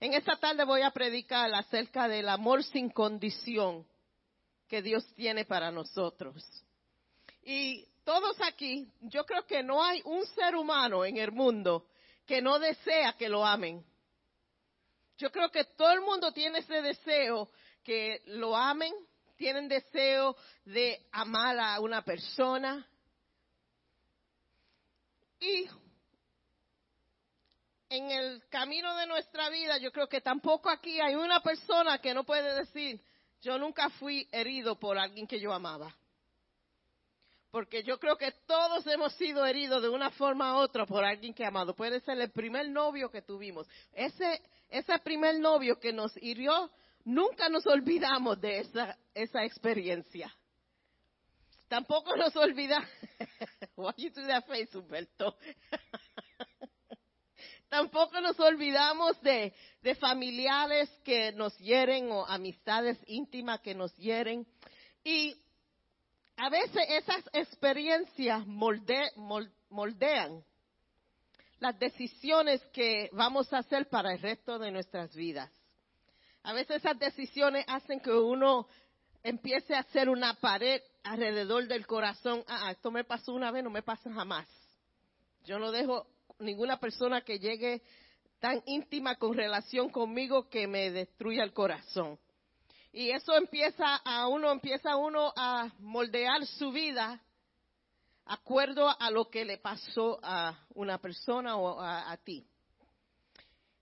En esta tarde voy a predicar acerca del amor sin condición que Dios tiene para nosotros. Y todos aquí, yo creo que no hay un ser humano en el mundo que no desea que lo amen. Yo creo que todo el mundo tiene ese deseo que lo amen, tienen deseo de amar a una persona. Y en el camino de nuestra vida, yo creo que tampoco aquí hay una persona que no puede decir, yo nunca fui herido por alguien que yo amaba. Porque yo creo que todos hemos sido heridos de una forma u otra por alguien que amado. Puede ser el primer novio que tuvimos. Ese, ese primer novio que nos hirió, nunca nos olvidamos de esa, esa experiencia. Tampoco nos olvidamos. Why you do that face, Humberto? Tampoco nos olvidamos de, familiares que nos hieren o amistades íntimas que nos hieren. Y a veces esas experiencias moldean las decisiones que vamos a hacer para el resto de nuestras vidas. A veces esas decisiones hacen que uno empiece a hacer una pared alrededor del corazón. Ah, ah, esto me pasó una vez, no me pasa jamás. Yo no dejo ninguna persona que llegue tan íntima con relación conmigo que me destruya el corazón. Y eso empieza a uno, empieza uno a moldear su vida acuerdo a lo que le pasó a una persona o a, ti.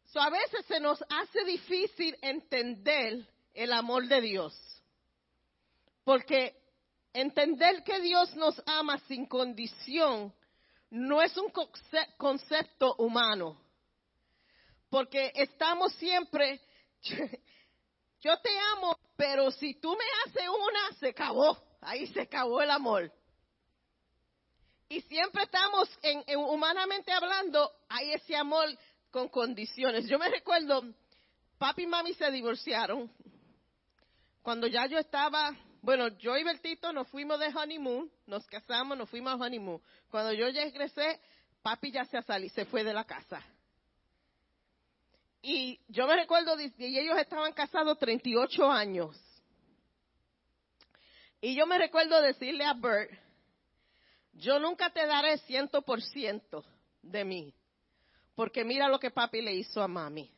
So, a veces se nos hace difícil entender el amor de Dios. Porque entender que Dios nos ama sin condición no es un concepto humano. Porque estamos siempre, yo te amo, pero si tú me haces una, se acabó. Ahí se acabó el amor. Y siempre estamos, en, humanamente hablando, hay ese amor con condiciones. Yo me recuerdo, papi y mami se divorciaron. Cuando ya yo estaba, bueno, yo y Bertito nos fuimos de honeymoon, nos casamos, nos fuimos a honeymoon. Cuando yo ya regresé, papi ya se salió, se fue de la casa. Y yo me recuerdo, y ellos estaban casados 38 años. Y yo me recuerdo decirle a Bert, yo nunca te daré ciento por ciento de mí, porque mira lo que papi le hizo a mami.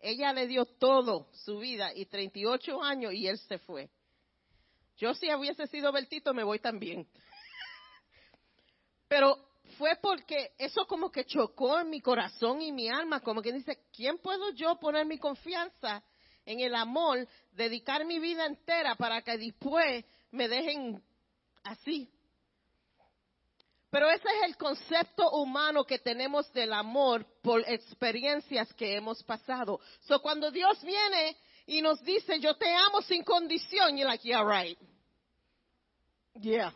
Ella le dio todo su vida y 38 años y él se fue. Yo si hubiese sido Bertito me voy también. Pero fue porque eso como que chocó en mi corazón y mi alma, como que dice, ¿quién puedo yo poner mi confianza en el amor, dedicar mi vida entera para que después me dejen así? Pero ese es el concepto humano que tenemos del amor por experiencias que hemos pasado. So cuando Dios viene y nos dice, yo te amo sin condición, you're like, yeah, right. Yeah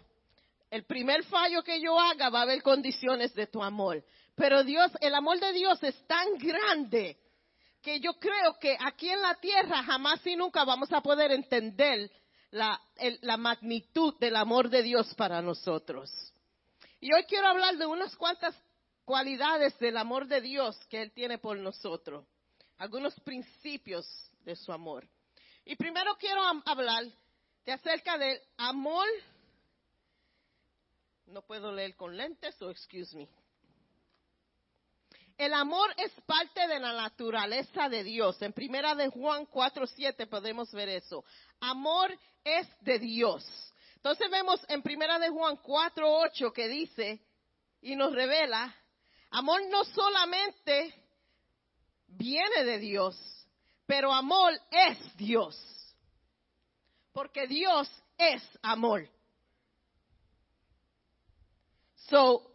el primer fallo que yo haga va a haber condiciones de tu amor. Pero Dios, el amor de Dios es tan grande que yo creo que aquí en la tierra jamás y nunca vamos a poder entender la, la magnitud del amor de Dios para nosotros. Y hoy quiero hablar de unas cuantas cualidades del amor de Dios que Él tiene por nosotros, algunos principios de su amor. Y primero quiero hablar de acerca del amor no puedo leer con lentes o excuse me. El amor es parte de la naturaleza de Dios. En primera de Juan 4:7 podemos ver eso. Amor es de Dios. Entonces vemos en primera de Juan 4:8 que dice y nos revela, amor no solamente viene de Dios, pero amor es Dios. Porque Dios es amor. So,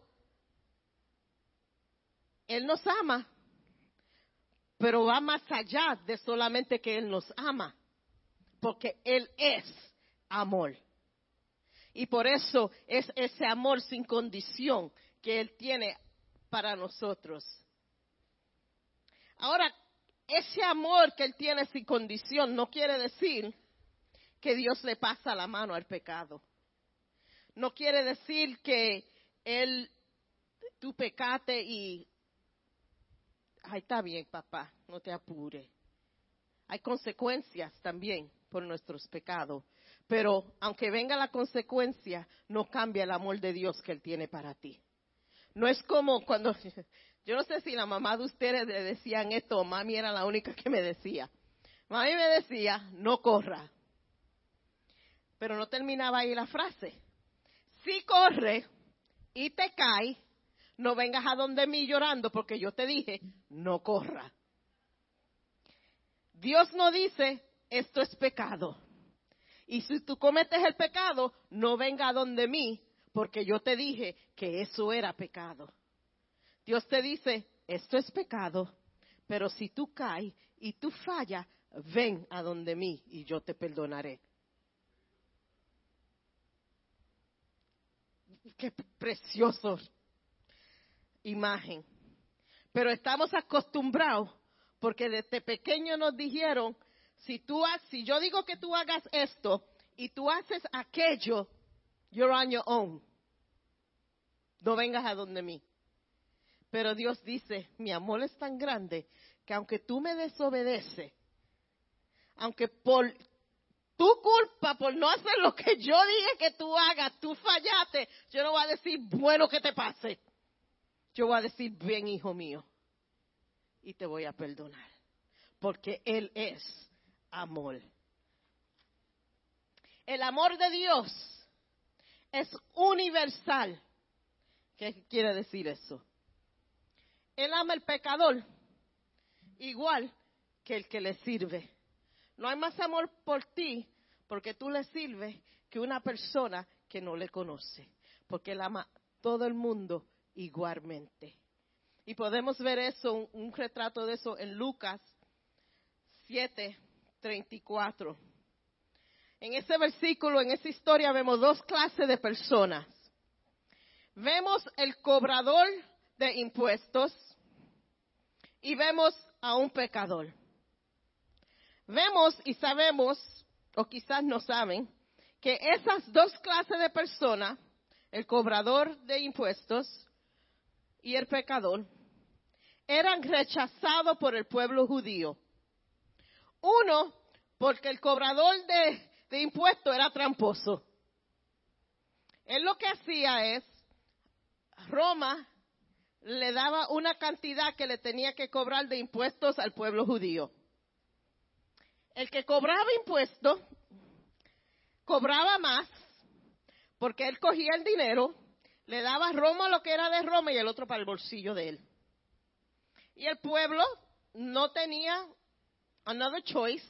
Él nos ama, pero va más allá de solamente que Él nos ama, porque Él es amor. Y por eso es ese amor sin condición que Él tiene para nosotros. Ahora, ese amor que Él tiene sin condición no quiere decir que Dios le pasa la mano al pecado. No quiere decir que él, tú pecate y ay, está bien, papá, no te apure. Hay consecuencias también por nuestros pecados. Pero aunque venga la consecuencia, no cambia el amor de Dios que Él tiene para ti. No es como cuando, yo no sé si la mamá de ustedes le decían esto o mami era la única que me decía. Mami me decía, no corra. Pero no terminaba ahí la frase. Si corre y te cae, no vengas a donde mí llorando porque yo te dije, no corra. Dios no dice, esto es pecado. Y si tú cometes el pecado, no venga a donde mí porque yo te dije que eso era pecado. Dios te dice, esto es pecado, pero si tú caes y tú fallas, ven a donde mí y yo te perdonaré. Qué precioso imagen. Pero estamos acostumbrados porque desde pequeño nos dijeron, si tú si yo digo que tú hagas esto y tú haces aquello, you're on your own. No vengas a donde mí. Pero Dios dice, mi amor es tan grande que aunque tú me desobedeces, aunque por tu culpa, por no hacer lo que yo dije que tú hagas, tú fallaste, yo no voy a decir, bueno que te pase. Yo voy a decir, bien hijo mío, y te voy a perdonar, porque Él es amor. El amor de Dios es universal. ¿Qué quiere decir eso? Él ama al pecador igual que el que le sirve. No hay más amor por ti porque tú le sirves que una persona que no le conoce, porque él ama todo el mundo igualmente. Y podemos ver eso, un, un retrato de eso en Lucas 7, 34. En ese versículo, en esa historia, vemos dos clases de personas. Vemos el cobrador de impuestos y vemos a un pecador. Vemos y sabemos, o quizás no saben, que esas dos clases de personas, el cobrador de impuestos y el pecador, eran rechazados por el pueblo judío. Uno, porque el cobrador de, impuestos era tramposo. Él lo que hacía es, Roma le daba una cantidad que le tenía que cobrar de impuestos al pueblo judío. El que cobraba impuestos cobraba más porque él cogía el dinero, le daba a Roma lo que era de Roma y el otro para el bolsillo de él. Y el pueblo no tenía another choice,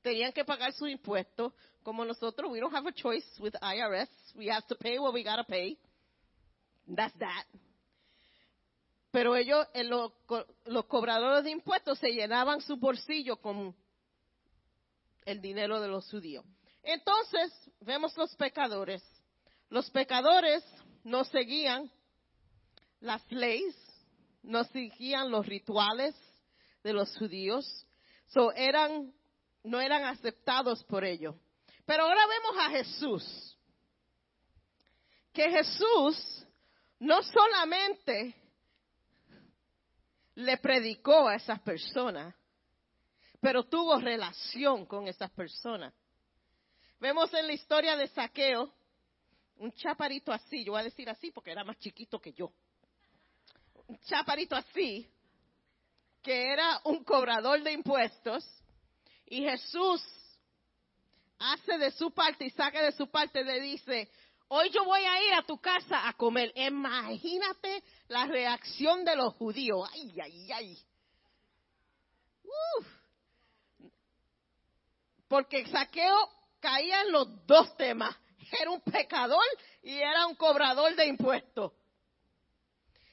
tenían que pagar sus impuestos, como nosotros, we don't have a choice with IRS, we have to pay what we gotta pay. That's that. Pero ellos, eh, los, cobradores de impuestos, se llenaban su bolsillo con el dinero de los judíos. Entonces, vemos los pecadores. Los pecadores no seguían las leyes, no seguían los rituales de los judíos, so eran, no eran aceptados por ellos. Pero ahora vemos a Jesús, que Jesús no solamente le predicó a esas personas, pero tuvo relación con esas personas. Vemos en la historia de Saqueo, un chaparito así, yo voy a decir así porque era más chiquito que yo, un chaparito así, que era un cobrador de impuestos, y Jesús hace de su parte y saca de su parte, le dice, hoy yo voy a ir a tu casa a comer. Imagínate la reacción de los judíos. Ay, ay, ay. Porque Saqueo caía en los dos temas. Era un pecador y era un cobrador de impuestos.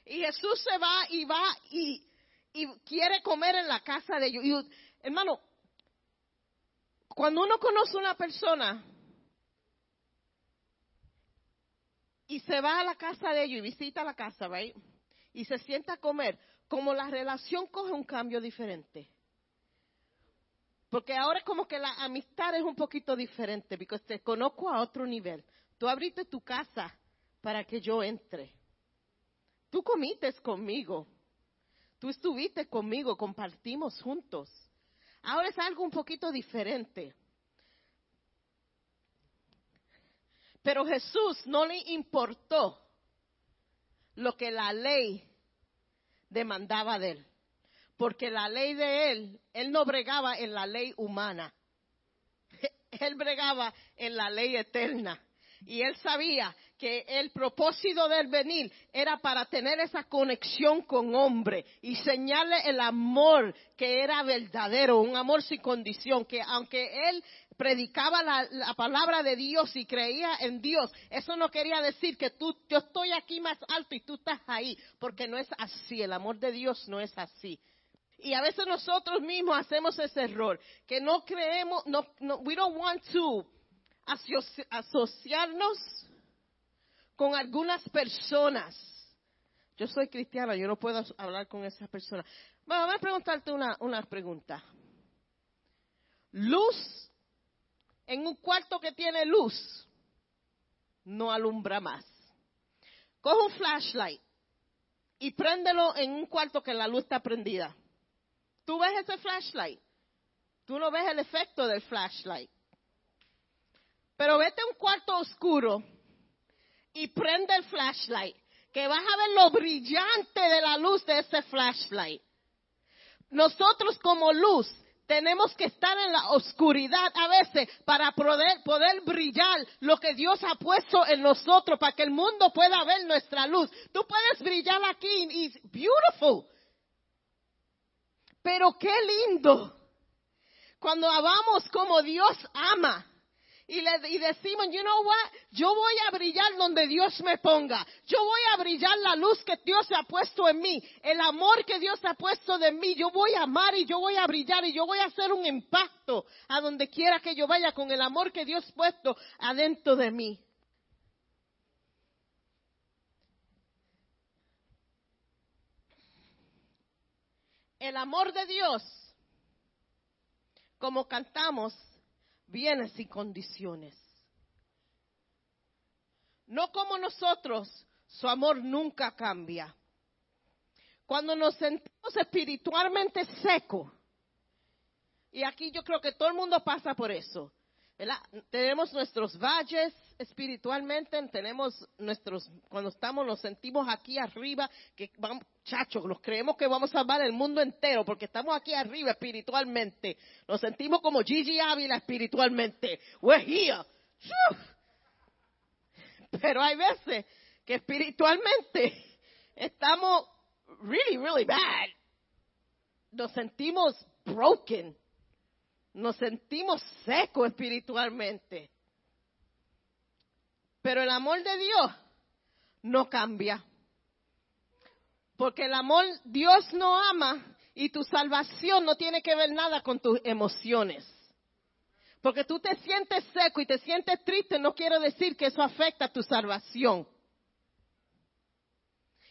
Y Jesús se va y va y, quiere comer en la casa de ellos. Y, hermano, cuando uno conoce a una persona y se va a la casa de ellos y visita la casa, right? Y se sienta a comer, como la relación coge un cambio diferente. Porque ahora como que la amistad es un poquito diferente, porque te conozco a otro nivel. Tú abriste tu casa para que yo entre. Tú comites conmigo. Tú estuviste conmigo, compartimos juntos. Ahora es algo un poquito diferente. Pero Jesús no le importó lo que la ley demandaba de él. Porque la ley de él, él no bregaba en la ley humana. Él bregaba en la ley eterna. Y él sabía que el propósito del venir era para tener esa conexión con hombre y señalarle el amor que era verdadero, un amor sin condición, que aunque él predicaba la, palabra de Dios y creía en Dios, eso no quería decir que tú, yo estoy aquí más alto y tú estás ahí, porque no es así, el amor de Dios no es así. Y a veces nosotros mismos hacemos ese error, que no creemos, no, no we don't want to asociarnos con algunas personas. Yo soy cristiana, yo no puedo hablar con esas personas. Bueno, voy a preguntarte una, una pregunta. Luz en un cuarto que tiene luz no alumbra más. Coge un flashlight y préndelo en un cuarto que la luz está prendida. ¿Tú ves ese flashlight? Tú no ves el efecto del flashlight. Pero vete a un cuarto oscuro y prende el flashlight, que vas a ver lo brillante de la luz de ese flashlight. Nosotros como luz tenemos que estar en la oscuridad a veces para poder, brillar lo que Dios ha puesto en nosotros, para que el mundo pueda ver nuestra luz. Tú puedes brillar aquí y beautiful. Pero qué lindo cuando amamos como Dios ama y, le, y decimos, you know what, yo voy a brillar donde Dios me ponga. Yo voy a brillar la luz que Dios ha puesto en mí, el amor que Dios ha puesto de mí. Yo voy a amar y yo voy a brillar y yo voy a hacer un impacto a donde quiera que yo vaya con el amor que Dios ha puesto adentro de mí. El amor de Dios, como cantamos, viene sin condiciones. No como nosotros, su amor nunca cambia. Cuando nos sentimos espiritualmente secos, y aquí yo creo que todo el mundo pasa por eso, tenemos nuestros valles espiritualmente, tenemos nuestros, cuando estamos, nos sentimos aquí arriba, que vamos, chachos, nos creemos que vamos a salvar el mundo entero, porque estamos aquí arriba espiritualmente. Nos sentimos como Gigi Ávila espiritualmente. We're here. Pero hay veces que espiritualmente estamos really, really bad. Nos sentimos broken nos sentimos secos espiritualmente. Pero el amor de Dios no cambia. Porque el amor, Dios no ama y tu salvación no tiene que ver nada con tus emociones. Porque tú te sientes seco y te sientes triste, no quiero decir que eso afecta a tu salvación.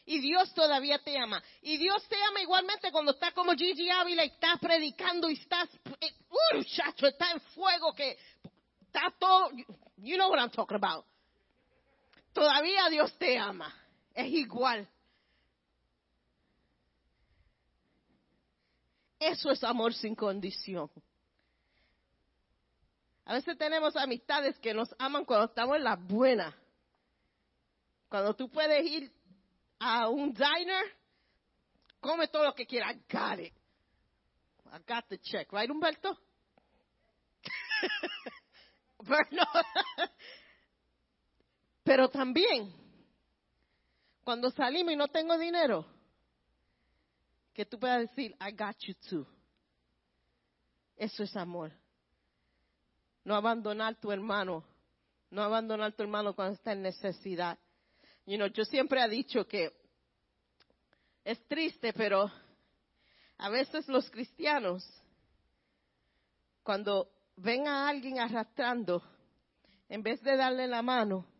Y Dios todavía te ama. Y Dios te ama igualmente cuando está como Gigi Ávila y estás predicando y estás, eh, uh, chacho, está en fuego que está todo, you know what I'm talking about. Todavía Dios te ama. Es igual. Eso es amor sin condición. A veces tenemos amistades que nos aman cuando estamos en las buenas. Cuando tú puedes ir a un diner, come todo lo que quiera. I got it. I got the check, right, Humberto? Pero también, cuando salimos y no tengo dinero, que tú puedas decir, I got you too. Eso es amor. No abandonar tu hermano. No abandonar tu hermano cuando está en necesidad. You know, yo siempre he dicho que es triste, pero a veces los cristianos, cuando ven a alguien arrastrando, en vez de darle la mano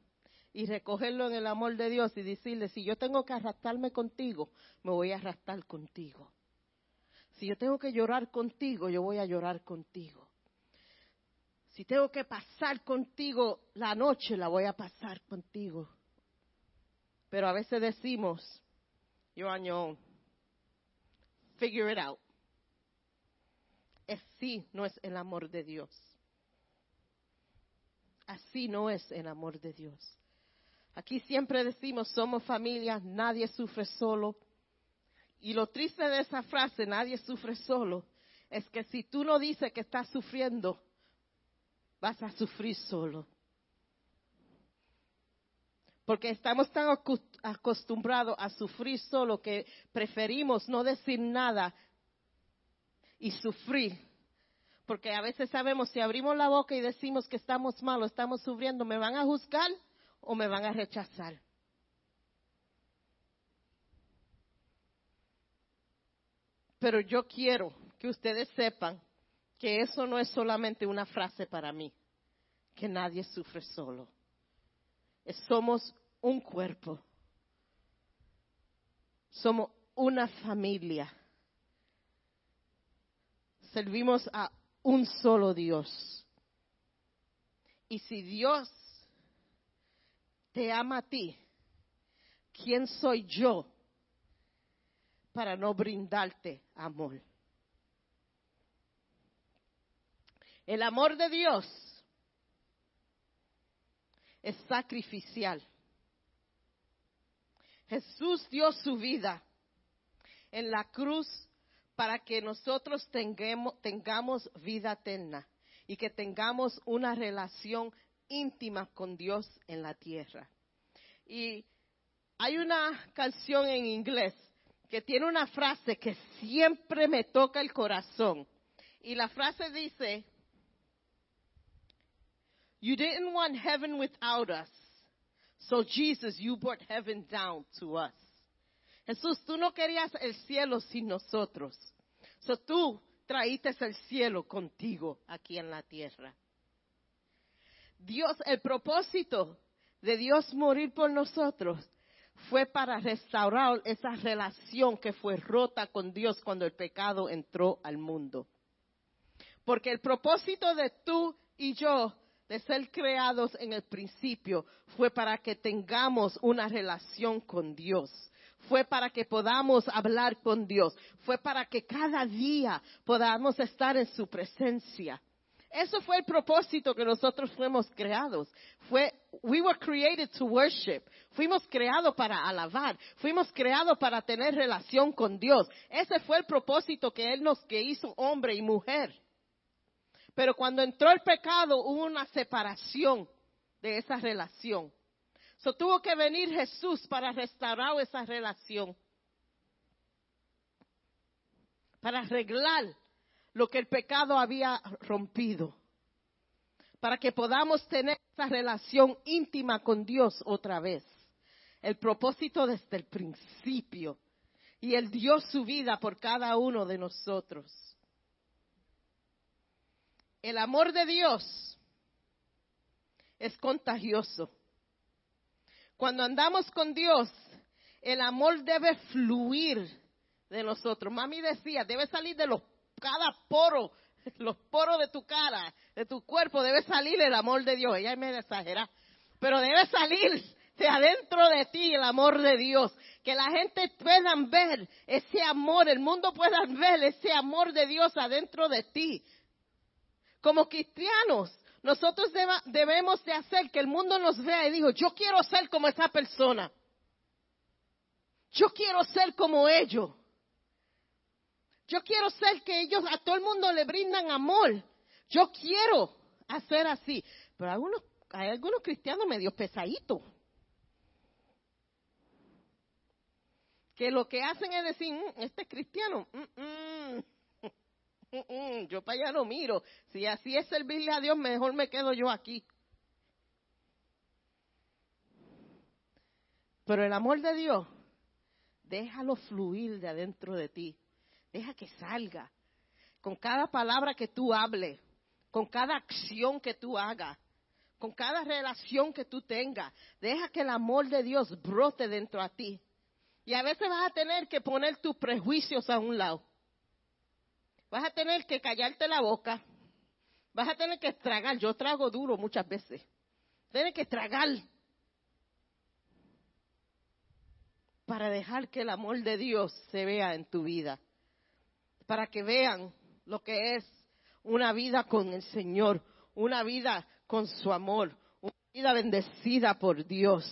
y recogerlo en el amor de Dios y decirle, si yo tengo que arrastrarme contigo, me voy a arrastrar contigo. Si yo tengo que llorar contigo, yo voy a llorar contigo. Si tengo que pasar contigo la noche, la voy a pasar contigo. Pero a veces decimos, yo año, figure it out. Así no es el amor de Dios. Así no es el amor de Dios. Aquí siempre decimos, somos familia, nadie sufre solo. Y lo triste de esa frase, nadie sufre solo, es que si tú no dices que estás sufriendo, vas a sufrir solo. Porque estamos tan acostumbrados a sufrir solo que preferimos no decir nada y sufrir. Porque a veces sabemos, si abrimos la boca y decimos que estamos malos, estamos sufriendo, ¿me van a juzgar o me van a rechazar? Pero yo quiero que ustedes sepan que eso no es solamente una frase para mí, que nadie sufre solo. Somos un cuerpo. Somos una familia. Servimos a un solo Dios. Y si Dios te ama a ti, ¿quién soy yo para no brindarte amor? El amor de Dios es sacrificial. Jesús dio su vida en la cruz para que nosotros tengamos, tengamos vida eterna y que tengamos una relación íntima con Dios en la tierra. Y hay una canción en inglés que tiene una frase que siempre me toca el corazón. Y la frase dice, You didn't want heaven without us. So Jesus, you brought heaven down to us. Jesús, tú no querías el cielo sin nosotros. So tú traíste el cielo contigo aquí en la tierra. Dios, el propósito de Dios morir por nosotros fue para restaurar esa relación que fue rota con Dios cuando el pecado entró al mundo. Porque el propósito de tú y yo de ser creados en el principio fue para que tengamos una relación con Dios. Fue para que podamos hablar con Dios. Fue para que cada día podamos estar en su presencia. Eso fue el propósito que nosotros fuimos creados. Fuimos creados para alabar. Fuimos creados para tener relación con Dios. Ese fue el propósito que Él nos que hizo hombre y mujer. Pero cuando entró el pecado hubo una separación de esa relación. So, tuvo que venir Jesús para restaurar esa relación. Para arreglar lo que el pecado había rompido. Para que podamos tener esa relación íntima con Dios otra vez. El propósito desde el principio. Y Él dio su vida por cada uno de nosotros. El amor de Dios es contagioso. Cuando andamos con Dios, el amor debe fluir de nosotros. Mami decía, debe salir de los, cada poro, los poros de tu cara, de tu cuerpo, debe salir el amor de Dios. Ella me exagera, pero debe salir de adentro de ti el amor de Dios. Que la gente pueda ver ese amor, el mundo pueda ver ese amor de Dios adentro de ti. Como cristianos, nosotros debemos de hacer que el mundo nos vea y diga, yo quiero ser como esa persona. Yo quiero ser como ellos. Yo quiero ser que ellos a todo el mundo le brindan amor. Yo quiero hacer así. Pero algunos, hay algunos cristianos medio pesaditos. Que lo que hacen es decir, mm, este es cristiano. Mm, mm, yo para allá no miro. Si así es servirle a Dios, mejor me quedo yo aquí. Pero el amor de Dios, déjalo fluir de adentro de ti. Deja que salga. Con cada palabra que tú hables, con cada acción que tú hagas, con cada relación que tú tengas, deja que el amor de Dios brote dentro de ti. Y a veces vas a tener que poner tus prejuicios a un lado vas a tener que callarte la boca, vas a tener que tragar, yo trago duro muchas veces, tienes que tragar para dejar que el amor de Dios se vea en tu vida. Para que vean lo que es una vida con el Señor, una vida con su amor, una vida bendecida por Dios.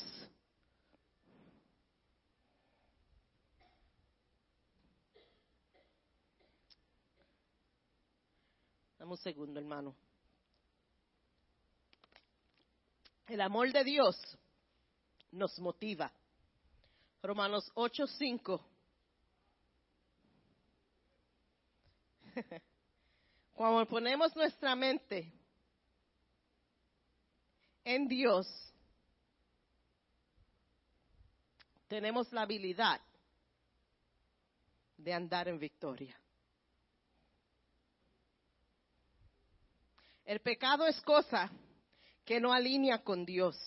Dame un segundo, hermano. El amor de Dios nos motiva. Romanos 8:5. Cuando ponemos nuestra mente en Dios, tenemos la habilidad de andar en victoria. El pecado es cosa que no alinea con Dios.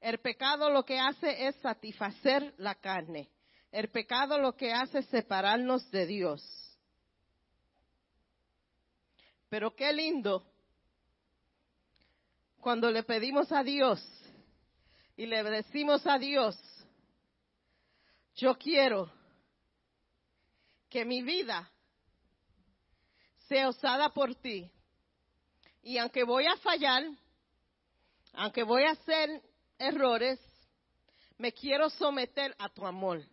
El pecado lo que hace es satisfacer la carne. El pecado lo que hace es separarnos de Dios. Pero qué lindo cuando le pedimos a Dios y le decimos a Dios, yo quiero que mi vida sea usada por ti. Y aunque voy a fallar, aunque voy a hacer errores, me quiero someter a tu amor.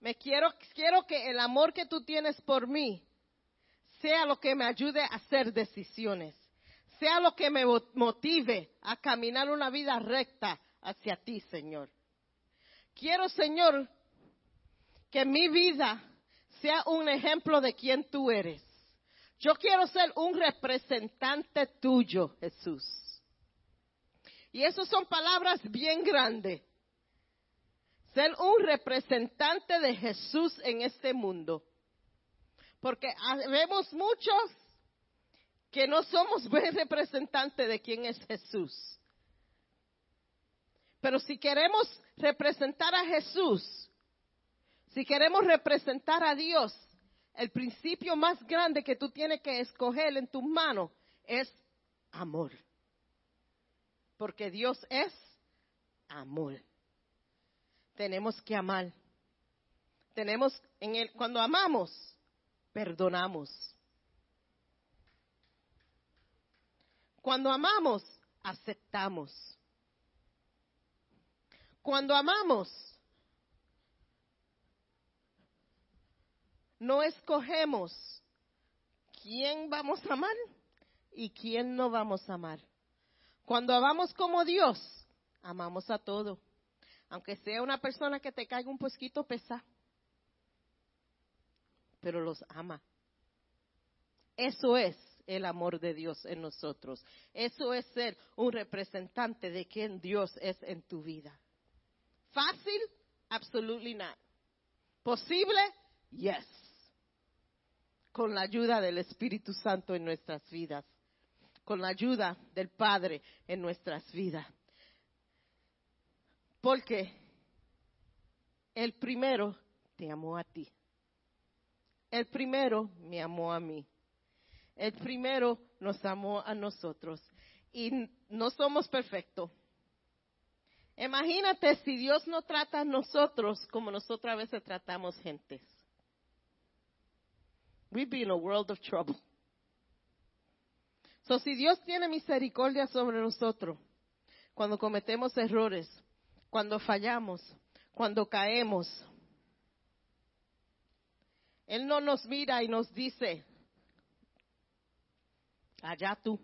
Me quiero, quiero que el amor que tú tienes por mí sea lo que me ayude a hacer decisiones, sea lo que me motive a caminar una vida recta hacia ti, Señor. Quiero, Señor, que mi vida sea un ejemplo de quien tú eres. Yo quiero ser un representante tuyo, Jesús. Y esas son palabras bien grandes. Ser un representante de Jesús en este mundo. Porque vemos muchos que no somos buen representantes de quién es Jesús. Pero si queremos representar a Jesús, si queremos representar a Dios, el principio más grande que tú tienes que escoger en tus manos es amor porque Dios es amor. Tenemos que amar. Tenemos en el cuando amamos, perdonamos. Cuando amamos, aceptamos. Cuando amamos, no escogemos quién vamos a amar y quién no vamos a amar. Cuando amamos como Dios, amamos a todo. Aunque sea una persona que te caiga un poquito pesado. Pero los ama. Eso es el amor de Dios en nosotros. Eso es ser un representante de quien Dios es en tu vida. ¿Fácil? Absolutely not. ¿Posible? Yes. Con la ayuda del Espíritu Santo en nuestras vidas con la ayuda del Padre en nuestras vidas. Porque el primero te amó a ti. El primero me amó a mí. El primero nos amó a nosotros. Y no somos perfectos. Imagínate si Dios no trata a nosotros como nosotros a veces tratamos gentes. We'd be in a world of trouble. So, si Dios tiene misericordia sobre nosotros, cuando cometemos errores, cuando fallamos, cuando caemos, Él no nos mira y nos dice, allá tú.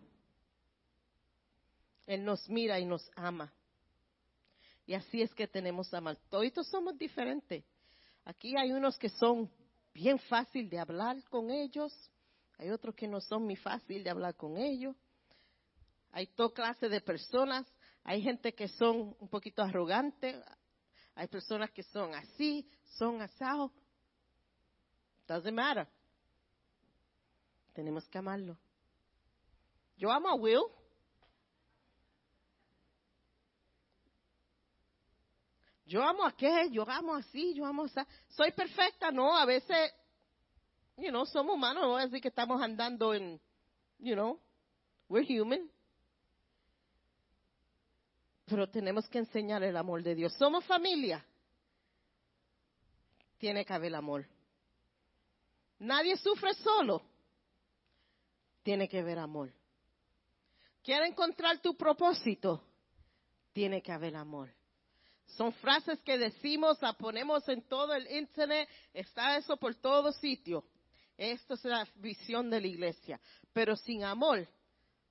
Él nos mira y nos ama. Y así es que tenemos amar. Todos somos diferentes. Aquí hay unos que son bien fácil de hablar con ellos hay otros que no son muy fácil de hablar con ellos. Hay toda clase de personas. Hay gente que son un poquito arrogantes. Hay personas que son así, son asados. Doesn't matter. Tenemos que amarlo. Yo amo a Will. Yo amo a qué, yo amo así, yo amo así. Soy perfecta, no, a veces you know, somos humanos, no decir que estamos andando en, you know, we're human. Pero tenemos que enseñar el amor de Dios. Somos familia. Tiene que haber amor. Nadie sufre solo. Tiene que haber amor. Quiere encontrar tu propósito. Tiene que haber amor. Son frases que decimos, la ponemos en todo el internet, está eso por todo sitio. Esto es la visión de la iglesia. Pero sin amor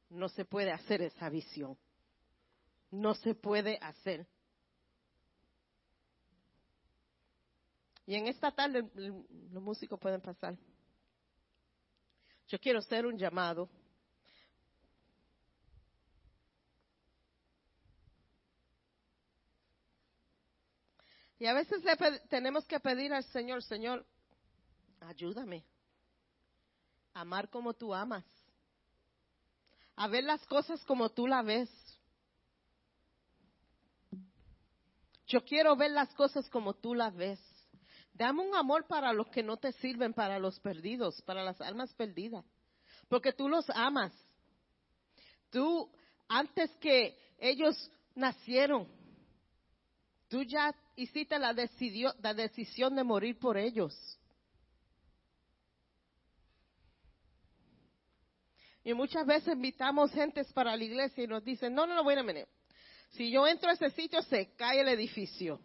no se puede hacer esa visión. No se puede hacer. Y en esta tarde los músicos pueden pasar. Yo quiero hacer un llamado. Y a veces le tenemos que pedir al Señor, Señor, ayúdame amar como tú amas, a ver las cosas como tú las ves. Yo quiero ver las cosas como tú las ves. Dame un amor para los que no te sirven, para los perdidos, para las almas perdidas. Porque tú los amas. Tú, antes que ellos nacieron, tú ya hiciste la, la decisión de morir por ellos. Y muchas veces invitamos gentes para la iglesia y nos dicen, no, no, no, bueno, Si yo entro a ese sitio, se cae el edificio.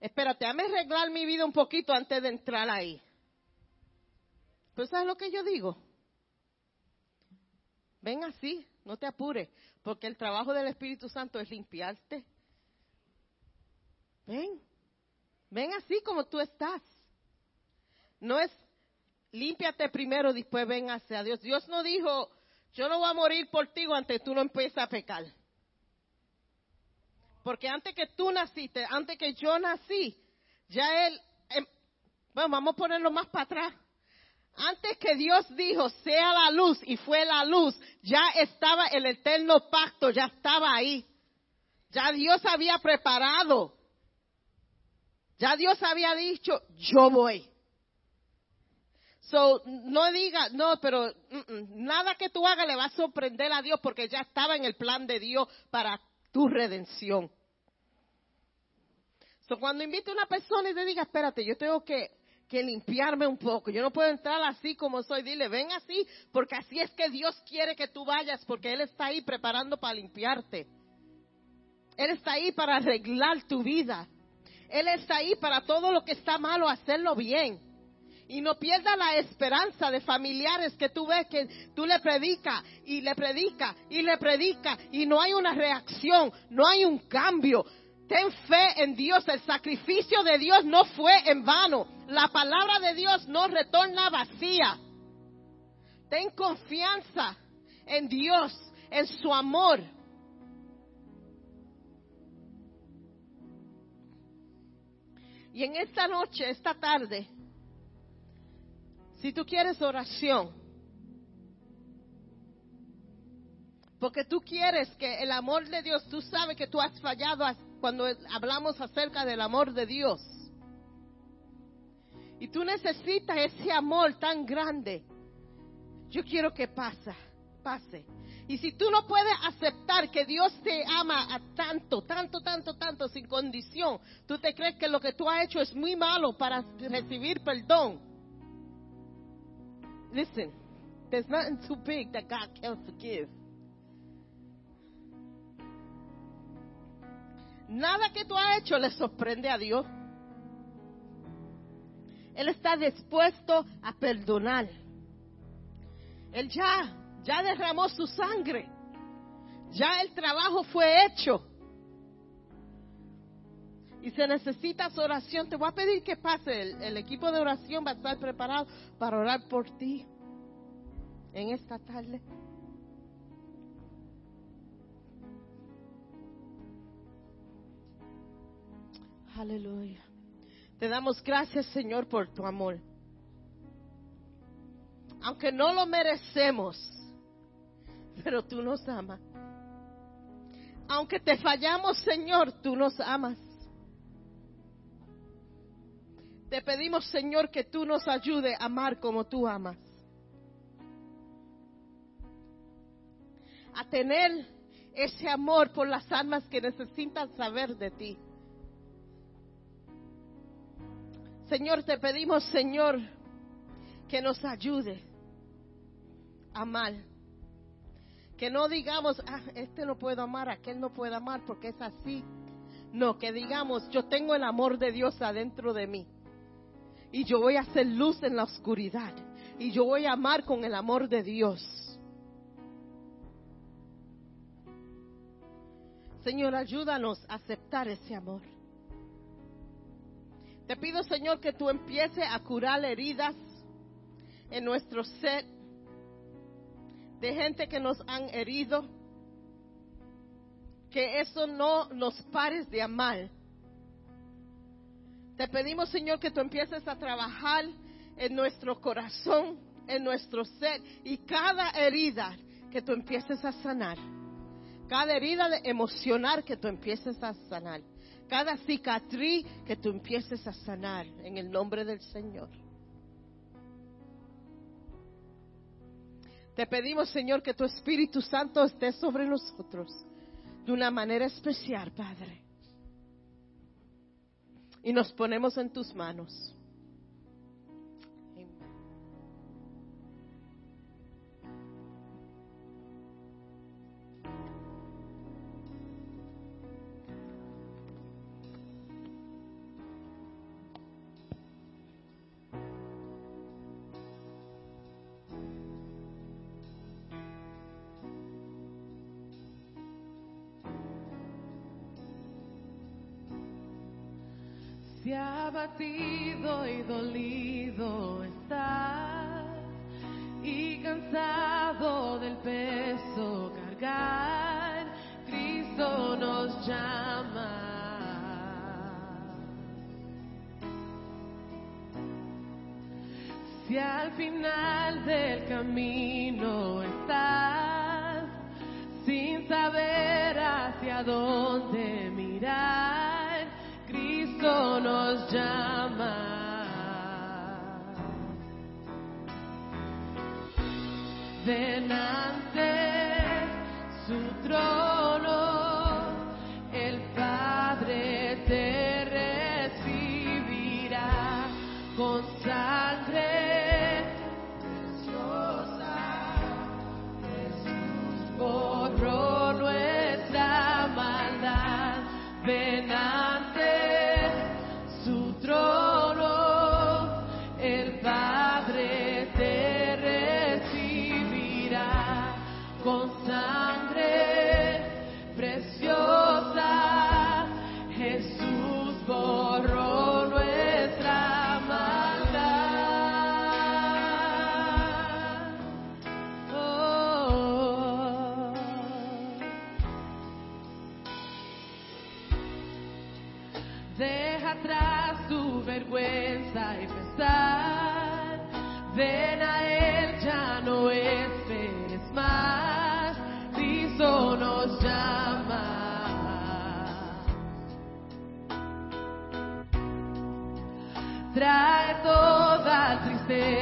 Espérate, dame arreglar mi vida un poquito antes de entrar ahí. Pero ¿sabes lo que yo digo? Ven así, no te apures, porque el trabajo del Espíritu Santo es limpiarte. Ven, ven así como tú estás. No es límpiate primero, después ven hacia Dios. Dios no dijo, yo no voy a morir por ti antes tú no empieces a pecar. Porque antes que tú naciste, antes que yo nací, ya Él, em, bueno, vamos a ponerlo más para atrás. Antes que Dios dijo, sea la luz, y fue la luz, ya estaba el eterno pacto, ya estaba ahí. Ya Dios había preparado. Ya Dios había dicho, yo voy. So, no diga, no, pero mm, mm, nada que tú hagas le va a sorprender a Dios porque ya estaba en el plan de Dios para tu redención. So, cuando invite a una persona y te diga, espérate, yo tengo que, que limpiarme un poco, yo no puedo entrar así como soy, dile, ven así, porque así es que Dios quiere que tú vayas, porque Él está ahí preparando para limpiarte. Él está ahí para arreglar tu vida. Él está ahí para todo lo que está malo, hacerlo bien. Y no pierda la esperanza de familiares que tú ves que tú le predica y le predica y le predica y no hay una reacción, no hay un cambio. Ten fe en Dios, el sacrificio de Dios no fue en vano. La palabra de Dios no retorna vacía. Ten confianza en Dios, en su amor. Y en esta noche, esta tarde, si tú quieres oración, porque tú quieres que el amor de Dios, tú sabes que tú has fallado cuando hablamos acerca del amor de Dios. Y tú necesitas ese amor tan grande. Yo quiero que pase, pase. Y si tú no puedes aceptar que Dios te ama a tanto, tanto, tanto, tanto, sin condición, tú te crees que lo que tú has hecho es muy malo para recibir perdón. Listen, there's nothing too big that God can't forgive. Nada que tú has hecho le sorprende a Dios. Él está dispuesto a perdonar. Él ya, ya derramó su sangre. Ya el trabajo fue hecho. Y se necesita oración. Te voy a pedir que pase. El, equipo de oración va a estar preparado para orar por ti en esta tarde. Aleluya. Te damos gracias, Señor, por tu amor. Aunque no lo merecemos, pero tú nos amas. Aunque te fallamos, Señor, tú nos amas. Te pedimos, Señor, que tú nos ayude a amar como tú amas. A tener ese amor por las almas que necesitan saber de ti. Señor, te pedimos, Señor, que nos ayude a amar. Que no digamos, ah, este no puedo amar, aquel no puede amar porque es así. No, que digamos, yo tengo el amor de Dios adentro de mí. Y yo voy a hacer luz en la oscuridad. Y yo voy a amar con el amor de Dios. Señor, ayúdanos a aceptar ese amor. Te pido, Señor, que tú empieces a curar heridas en nuestro ser de gente que nos han herido. Que eso no nos pares de amar. Te pedimos, Señor, que tú empieces a trabajar en nuestro corazón, en nuestro ser y cada herida que tú empieces a sanar. Cada herida emocional que tú empieces a sanar cada cicatriz que tú empieces a sanar en el nombre del Señor. Te pedimos, Señor, que tu Espíritu Santo esté sobre nosotros de una manera especial, Padre. Y nos ponemos en tus manos. Abatido y dolido estás y cansado del peso cargar, Cristo nos llama. Si al final del camino estás sin saber hacia dónde mirar, nos llama. Ven ante toda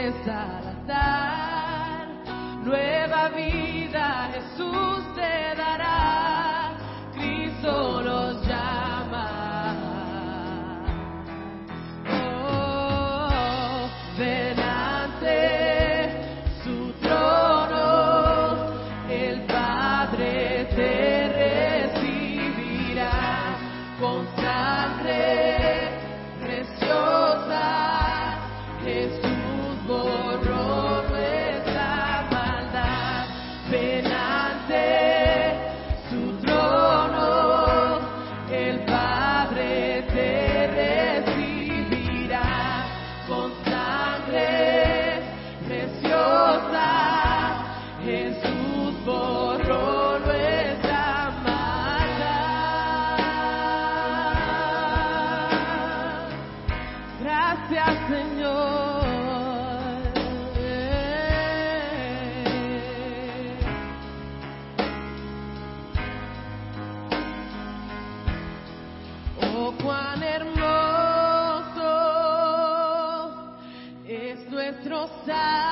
Cuán hermoso es nuestro Salvador.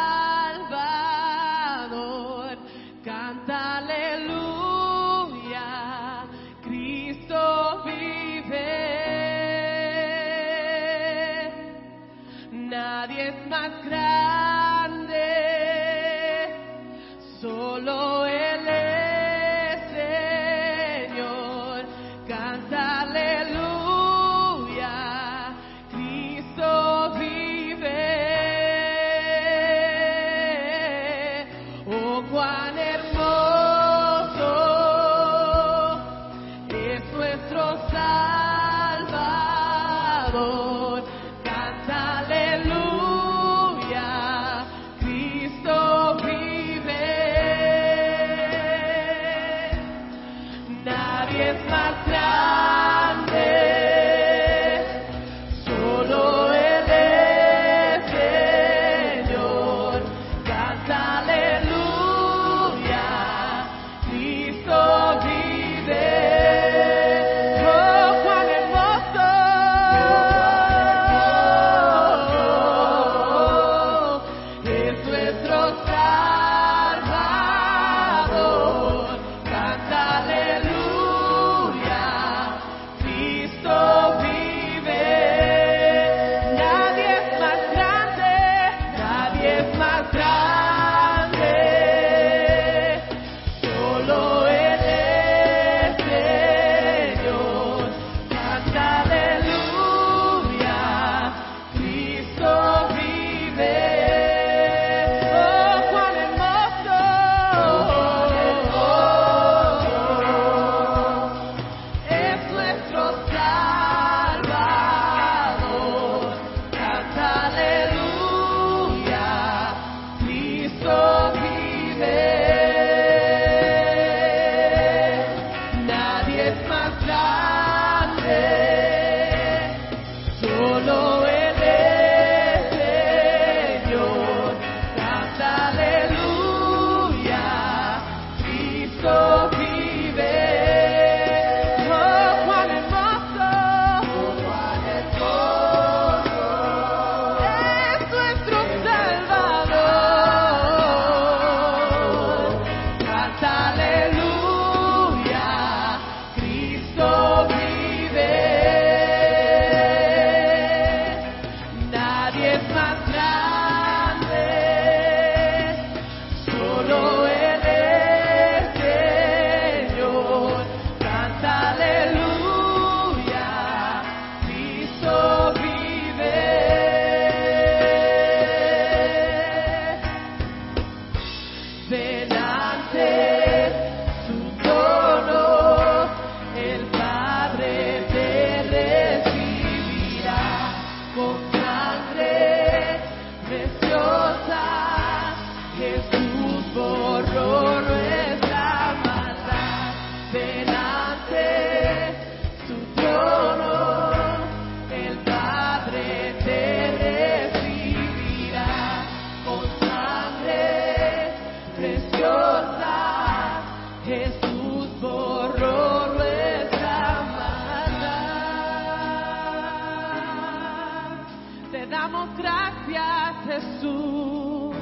Jesús.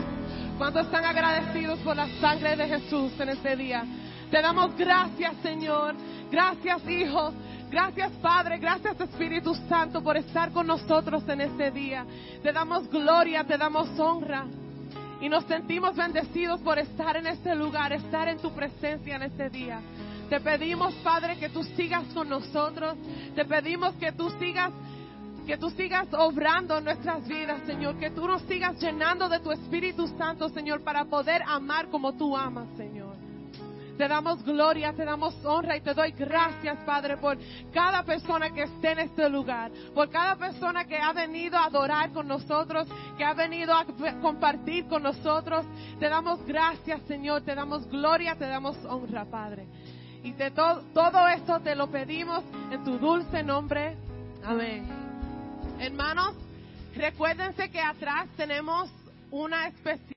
¿Cuántos están agradecidos por la sangre de Jesús en este día? Te damos gracias, Señor. Gracias, Hijo. Gracias, Padre. Gracias, Espíritu Santo, por estar con nosotros en este día. Te damos gloria, te damos honra. Y nos sentimos bendecidos por estar en este lugar, estar en tu presencia en este día. Te pedimos, Padre, que tú sigas con nosotros. Te pedimos que tú sigas que tú sigas obrando en nuestras vidas, Señor. Que tú nos sigas llenando de tu Espíritu Santo, Señor, para poder amar como tú amas, Señor. Te damos gloria, te damos honra y te doy gracias, Padre, por cada persona que esté en este lugar, por cada persona que ha venido a adorar con nosotros, que ha venido a compartir con nosotros. Te damos gracias, Señor, te damos gloria, te damos honra, Padre. Y de to- todo esto te lo pedimos en tu dulce nombre. Amén. Hermanos, recuérdense que atrás tenemos una especie